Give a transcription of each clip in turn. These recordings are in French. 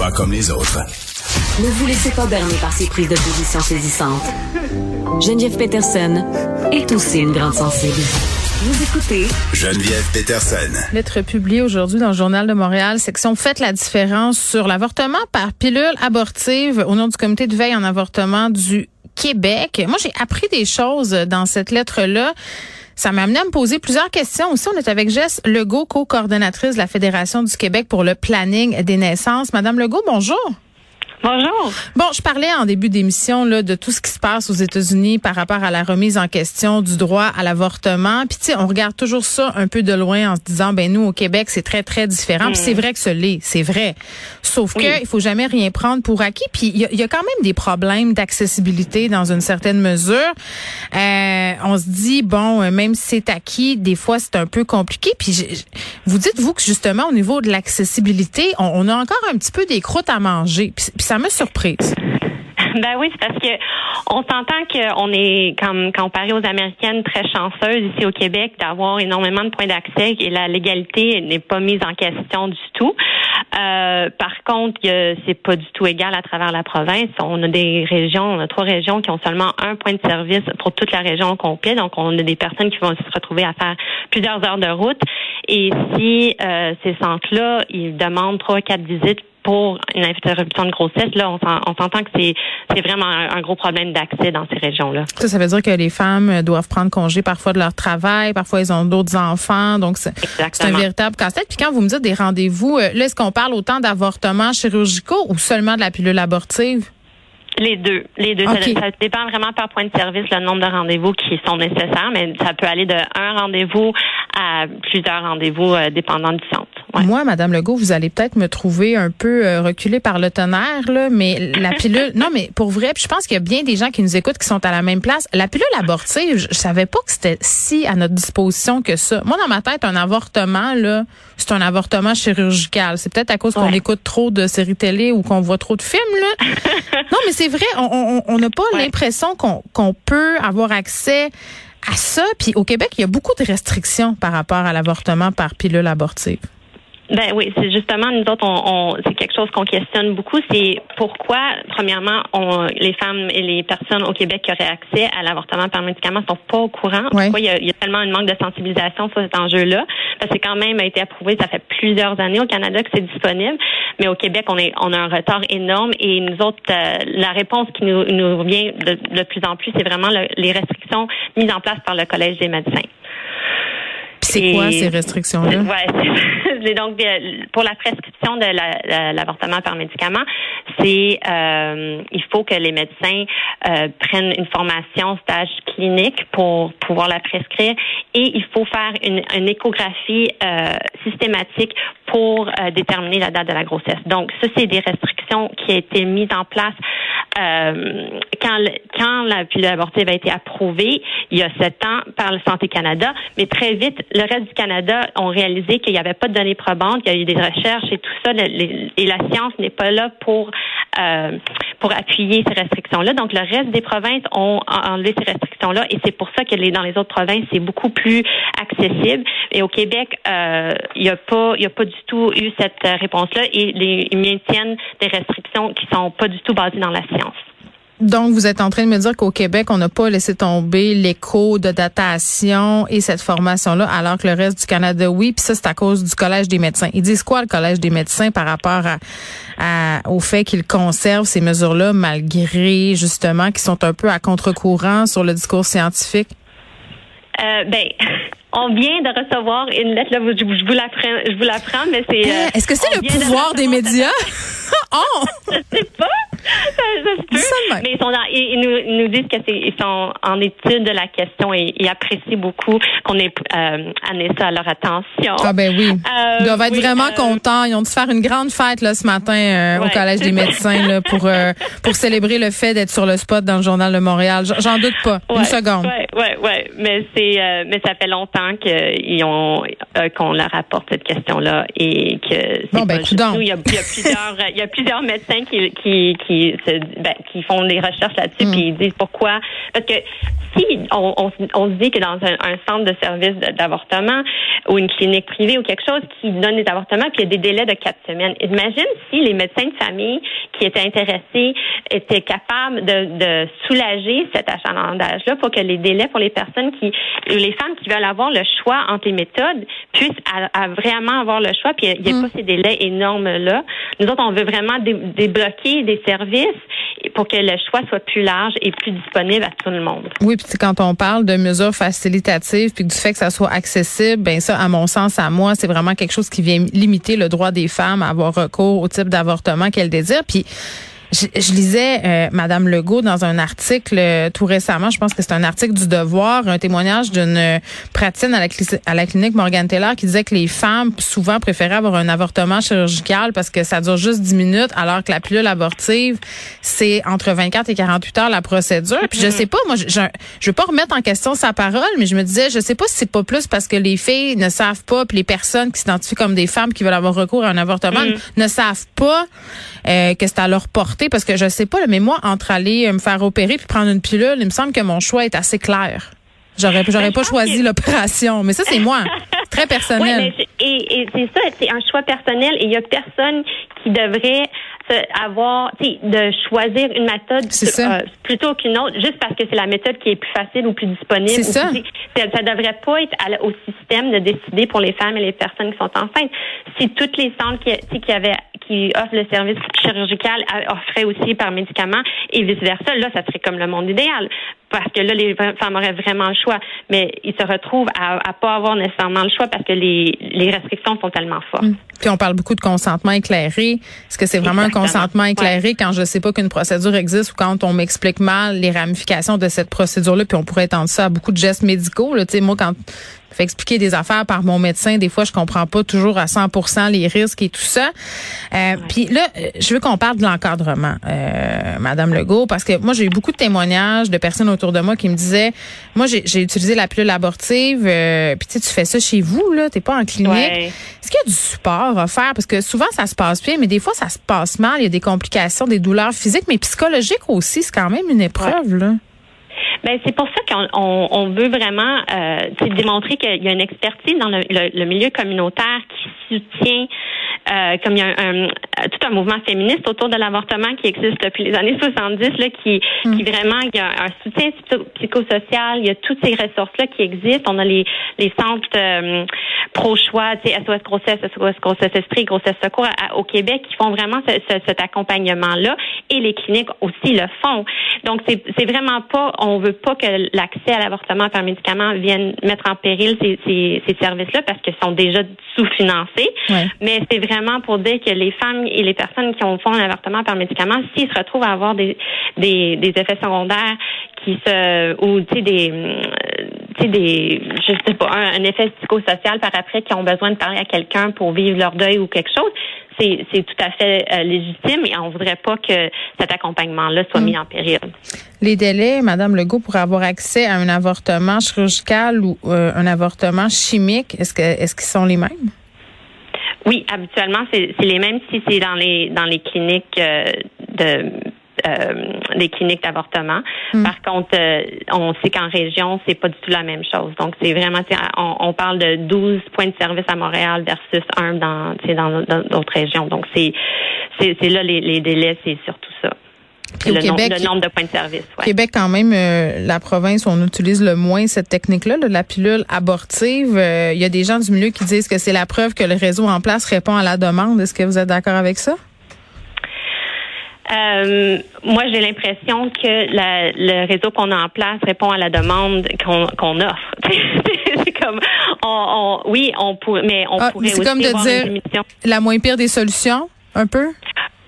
Pas comme les autres. Ne vous laissez pas berner par ces prises de position saisissantes. Geneviève Peterson est aussi une grande sensible. Vous écoutez Geneviève Peterson. Lettre publiée aujourd'hui dans le Journal de Montréal, section Faites la différence sur l'avortement par pilule abortive au nom du comité de veille en avortement du Québec. Moi, j'ai appris des choses dans cette lettre-là. Ça m'a amené à me poser plusieurs questions. Aussi, on est avec Jess Legault, co-coordonnatrice de la Fédération du Québec pour le planning des naissances. Madame Legault, bonjour. Bonjour. Bon, je parlais en début d'émission là de tout ce qui se passe aux États-Unis par rapport à la remise en question du droit à l'avortement. Puis tu sais, on regarde toujours ça un peu de loin en se disant ben nous au Québec, c'est très très différent. Puis c'est mm. vrai que ce l'est, c'est vrai. Sauf que il faut jamais rien prendre pour acquis. Puis il y, a quand même des problèmes d'accessibilité dans une certaine mesure. Euh, on se dit bon, euh, même si c'est acquis, des fois c'est un peu compliqué. Puis vous dites vous que justement au niveau de l'accessibilité, on, a encore un petit peu des croûtes à manger. Puis, ça me surprise. Ben oui, c'est parce que on s'entend qu'on est, comme comparé aux Américaines, très chanceuses ici au Québec d'avoir énormément de points d'accès et la légalité n'est pas mise en question du tout. Euh, par contre, c'est pas du tout égal à travers la province. On a des régions, on a trois régions qui ont seulement un point de service pour toute la région au complet. Donc, on a des personnes qui vont se retrouver à faire plusieurs heures de route. Et si euh, ces centres-là, ils demandent trois, quatre visites pour une interruption de grossesse, là, on s'entend que c'est c'est vraiment un, gros problème d'accès dans ces régions-là. Ça, ça veut dire que les femmes doivent prendre congé parfois de leur travail, parfois ils ont d'autres enfants, donc c'est un véritable casse-tête. Puis quand vous me dites des rendez-vous, euh, là, est-ce qu'on parle autant d'avortements chirurgicaux ou seulement de la pilule abortive? Les deux. Les deux. Ça, dépend vraiment par point de service le nombre de rendez-vous qui sont nécessaires, mais ça peut aller de un rendez-vous à plusieurs rendez-vous euh, dépendant du centre. Moi, Madame Legault, vous allez peut-être me trouver un peu euh, reculée par le tonnerre, là, mais la pilule, non, mais pour vrai, puis je pense qu'il y a bien des gens qui nous écoutent qui sont à la même place. La pilule abortive, je, je savais pas que c'était si à notre disposition que ça. Moi, dans ma tête, un avortement, là, c'est un avortement chirurgical. C'est peut-être à cause qu'on écoute trop de séries télé ou qu'on voit trop de films, là. non, mais c'est vrai, on n'a pas l'impression qu'on peut avoir accès à ça. Puis au Québec, il y a beaucoup de restrictions par rapport à l'avortement par pilule abortive. Ben oui, c'est justement nous autres, on, c'est quelque chose qu'on questionne beaucoup. C'est pourquoi, premièrement, on, les femmes et les personnes au Québec qui auraient accès à l'avortement par médicament sont pas au courant. Pourquoi il y, a, il y, a, tellement un manque de sensibilisation sur cet enjeu-là? Parce que quand même a été approuvé, ça fait plusieurs années au Canada que c'est disponible, mais au Québec, on est, on a un retard énorme et nous autres, euh, la réponse qui nous, nous revient de, de plus en plus, c'est vraiment les restrictions mises en place par le Collège des médecins. C'est quoi ces restrictions-là? Ouais, donc euh, pour la prescription de l'avortement par médicament, c'est euh, il faut que les médecins euh, prennent une formation stage clinique pour pouvoir la prescrire et il faut faire une, une échographie euh, systématique pour euh, déterminer la date de la grossesse. Donc ça c'est des restrictions qui ont été mises en place euh, quand, quand la pilule abortive a été approuvée il y a sept ans par le Santé Canada, mais très vite, le reste du Canada ont réalisé qu'il n'y avait pas de données probantes, il y a eu des recherches et tout ça, et la science n'est pas là pour euh, pour appuyer ces restrictions-là. Donc, le reste des provinces ont enlevé ces restrictions-là et c'est pour ça que les, dans les autres provinces, c'est beaucoup plus accessible. Et au Québec, euh, il n'y a pas, il a pas du tout eu cette réponse-là et les, ils maintiennent des restrictions qui sont pas du tout basées dans la science. Donc, vous êtes en train de me dire qu'au Québec, on n'a pas laissé tomber l'écho de datation et cette formation-là, alors que le reste du Canada, oui. Puis ça, c'est à cause du Collège des médecins. Ils disent quoi, le Collège des médecins, par rapport à, au fait qu'ils conservent ces mesures-là, malgré, justement, qu'ils sont un peu à contre-courant sur le discours scientifique? Euh, ben, on vient de recevoir une lettre, là, je, vous la prends, je vous la prends, mais c'est. Euh, Est-ce que c'est le pouvoir des médias? oh! Je sais pas. Mais ils, sont ils, nous, nous, disent qu'ils sont en étude de la question et ils apprécient beaucoup qu'on ait euh, amené ça à leur attention. Ah ben oui. Euh, ils doivent être vraiment euh, contents. Ils ont dû faire une grande fête là, ce matin euh, au Collège des médecins là, pour, pour célébrer le fait d'être sur le spot dans le Journal de Montréal. J'en doute pas. une seconde. Oui, oui, oui. Mais, c'est, mais ça fait longtemps qu'ils ont, qu'on leur apporte cette question-là et que bon, ben, il, y a, il, y a plusieurs, il y a plusieurs médecins qui, qui, qui qui ben, qui font des recherches là-dessus Mm. puis ils disent pourquoi parce que si on, on, on se dit que dans un, un centre de service d'avortement ou une clinique privée ou quelque chose qui donne des avortements puis il y a des délais de quatre semaines imagine si les médecins de famille qui étaient intéressés étaient capables de, de soulager cet achalandage là pour que les délais pour les personnes qui les femmes qui veulent avoir le choix entre les méthodes puissent à, à vraiment avoir le choix puis il n'y a Mm. pas ces délais énormes là nous autres on veut vraiment dé- débloquer des services pour que le choix soit plus large et plus disponible à tout le monde. Oui, puis quand on parle de mesures facilitatives puis du fait que ça soit accessible, ben ça, à mon sens, à moi, c'est vraiment quelque chose qui vient limiter le droit des femmes à avoir recours au type d'avortement qu'elles désirent. Puis je, je lisais euh, Madame Legault dans un article euh, tout récemment, je pense que c'est un article du Devoir, un témoignage d'une euh, praticienne à la, à la clinique Morgan Taylor qui disait que les femmes souvent préféraient avoir un avortement chirurgical parce que ça dure juste 10 minutes, alors que la pilule abortive, c'est entre 24 et 48 heures la procédure. Puis je sais pas, moi, je, je, je veux pas remettre en question sa parole, mais je me disais, je sais pas si c'est pas plus parce que les filles ne savent pas, puis les personnes qui s'identifient comme des femmes qui veulent avoir recours à un avortement ne savent pas euh, que c'est à leur portée, parce que je sais pas, mais moi, entre aller euh, me faire opérer puis prendre une pilule, il me semble que mon choix est assez clair. J'aurais, j'aurais Ben, je pas choisi que- l'opération, mais ça c'est moi, très personnel. mais et, et c'est ça, c'est un choix personnel et il y a personne qui devrait avoir, de choisir une méthode euh, plutôt qu'une autre, juste parce que c'est la méthode qui est plus facile ou plus disponible. C'est ça. plus- ça, ça devrait pas être à au système de décider pour les femmes et les personnes qui sont enceintes. Si toutes les centres qui, avaient qui offrent le service chirurgical a- offraient aussi par médicament et vice versa, là, ça serait comme le monde idéal. Parce que là, les femmes auraient vraiment le choix. Mais ils se retrouvent à, à pas avoir nécessairement le choix parce que les, les restrictions sont tellement fortes. Puis on parle beaucoup de consentement éclairé. Est-ce que c'est vraiment Exactement. un consentement éclairé quand je sais pas qu'une procédure existe ou quand on m'explique mal les ramifications de cette procédure-là, puis on pourrait étendre ça à beaucoup de gestes médicaux. Là. Tu sais, moi, quand je fais expliquer des affaires par mon médecin, des fois, je comprends pas toujours à 100% les risques et tout ça. Euh, Puis là, euh, je veux qu'on parle de l'encadrement, euh, Madame Legault, parce que moi, j'ai eu beaucoup de témoignages de personnes autour de moi qui me disaient, moi, j'ai j'ai utilisé la pilule abortive, euh, puis tu sais, tu fais ça chez vous, là, t'es pas en clinique. Ouais. Est-ce qu'il y a du support à faire? Parce que souvent, ça se passe bien, mais des fois, ça se passe mal. Il y a des complications, des douleurs physiques, mais psychologiques aussi. C'est quand même une épreuve, là. Ben c'est pour ça qu'on on, on veut vraiment euh, démontrer qu'il y a une expertise dans le, le- le milieu communautaire qui soutient euh, comme il y a un, un- tout un mouvement féministe autour de l'avortement qui existe depuis les années 70 là qui qui vraiment il y a un soutien psycho- psychosocial il y a toutes ces ressources là qui existent on a les les centres euh, pro choix tu sais SOS grossesse SOS grossesse esprit grossesse secours à- au Québec qui font vraiment ce- ce- cet accompagnement là et les cliniques aussi le font donc c'est c'est vraiment pas on veut pas que l'accès à l'avortement par médicament vienne mettre en péril ces, ces, ces services-là parce qu'ils sont déjà sous-financés. Ouais. Mais c'est vraiment pour dire que les femmes et les personnes qui ont font un avortement par médicament, s'ils se retrouvent à avoir des, effets secondaires qui se ou des euh, tu sais des je sais pas un, effet psychosocial par après qui ont besoin de parler à quelqu'un pour vivre leur deuil ou quelque chose, c'est tout à fait euh, légitime et on voudrait pas que cet accompagnement-là soit mis en péril. Les délais, Madame Legault, pour avoir accès à un avortement chirurgical ou euh, un avortement chimique, est-ce que est-ce qu'ils sont les mêmes? Oui, habituellement, c'est les mêmes si c'est dans les dans les cliniques euh, de euh, les cliniques d'avortement. Par contre, euh, on sait qu'en région, c'est pas du tout la même chose. Donc, c'est vraiment, on, on parle de 12 points de service à Montréal versus un dans, dans dans d'autres régions. Donc, c'est c'est c'est là les, les délais, c'est surtout ça. Puis au le, nom- Québec- le nombre de points de service. Ouais. Québec, quand même, euh, la province où on utilise le moins cette technique-là, là, la pilule abortive. euh, Il y a des gens du milieu qui disent que c'est la preuve que le réseau en place répond à la demande. Est-ce que vous êtes d'accord avec ça? Euh, moi, j'ai l'impression que la- le réseau qu'on a en place répond à la demande qu'on offre. c'est comme, on, on- oui, on pourrait, mais on Ah, pourrait aussi comme de avoir dire- une. La moins pire des solutions, un peu?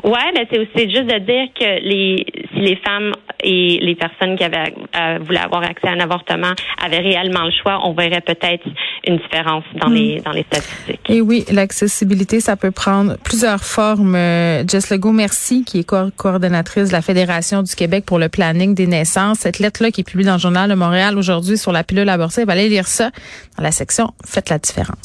Ouais, mais c'est aussi juste de dire que les si les femmes et les personnes qui avaient euh, voulaient avoir accès à un avortement avaient réellement le choix, on verrait peut-être une différence dans les dans les statistiques. Et oui, l'accessibilité, ça peut prendre plusieurs formes. Euh, Jess Legault, merci, qui est co- coordonnatrice de la Fédération du Québec pour le planning des naissances. Cette lettre-là qui est publiée dans le Journal de Montréal aujourd'hui sur la pilule abortive, allez lire ça dans la section Faites la différence.